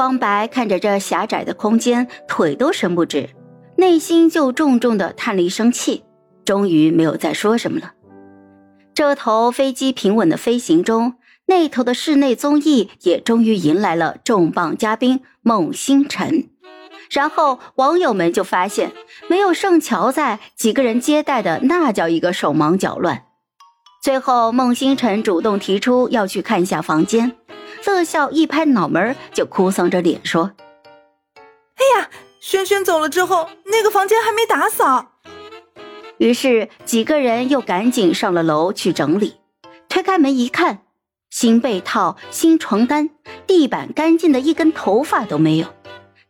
方白看着这狭窄的空间，腿都伸不直，内心就重重的叹了一声气，终于没有再说什么了。这头飞机平稳的飞行中，那头的室内综艺也终于迎来了重磅嘉宾孟星辰。然后网友们就发现，没有盛乔在，几个人接待的那叫一个手忙脚乱。最后，孟星辰主动提出要去看一下房间，乐笑一拍脑门就哭丧着脸说：“哎呀，轩轩走了之后，那个房间还没打扫。”于是几个人又赶紧上了楼去整理。推开门一看，新被套、新床单，地板干净的一根头发都没有。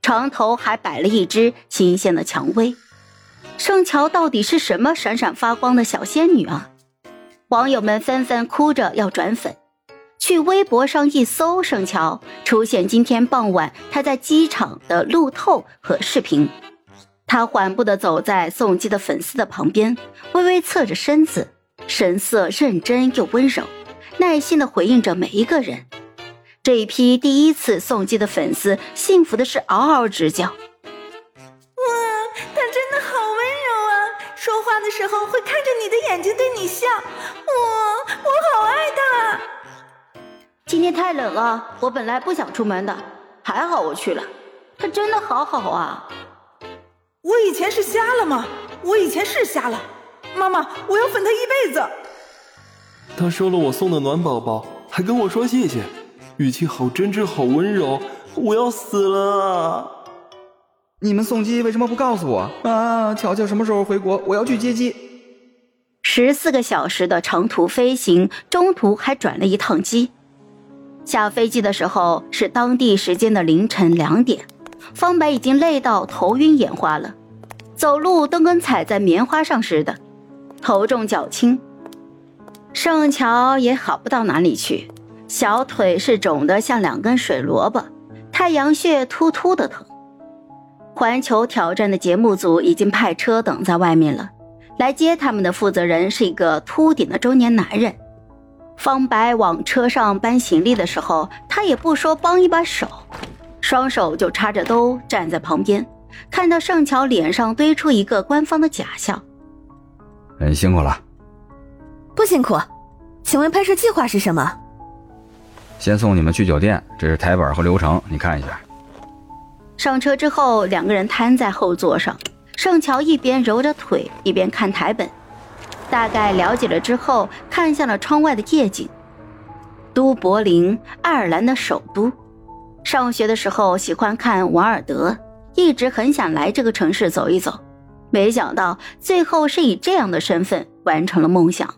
床头还摆了一只新鲜的蔷薇，盛乔到底是什么闪闪发光的小仙女啊？网友们纷纷哭着要转粉，去微博上一搜，盛乔出现今天傍晚他在机场的路透和视频。他缓步的走在送机的粉丝的旁边，微微侧着身子，神色认真又温柔，耐心的回应着每一个人。这一批第一次送机的粉丝，幸福的是嗷嗷直叫。哇，他真的好温柔啊！说话的时候会看着你的眼睛对你笑。今天太冷了，我本来不想出门的，还好我去了。他真的好好啊。我以前是瞎了吗？我以前是瞎了。妈妈，我要粉他一辈子。他收了我送的暖宝宝，还跟我说谢谢。语气好真挚，好温柔，我要死了！你们送机为什么不告诉我啊？乔乔什么时候回国？我要去接机。十四个小时的长途飞行，中途还转了一趟机。下飞机的时候是当地时间的凌晨两点，方白已经累到头晕眼花了，走路都跟踩在棉花上似的，头重脚轻。盛乔也好不到哪里去。小腿是肿得像两根水萝卜，太阳穴突突的疼。环球挑战的节目组已经派车等在外面了，来接他们的负责人是一个秃顶的中年男人。方白往车上搬行李的时候，他也不说帮一把手，双手就插着兜站在旁边，看到盛乔脸上堆出一个官方的假笑。很辛苦了，不辛苦，请问拍摄计划是什么？先送你们去酒店，这是台本和流程，你看一下。上车之后，两个人瘫在后座上，盛乔一边揉着腿，一边看台本，大概了解了之后，看向了窗外的夜景。都柏林，爱尔兰的首都。上学的时候喜欢看瓦尔德，一直很想来这个城市走一走，没想到最后是以这样的身份完成了梦想。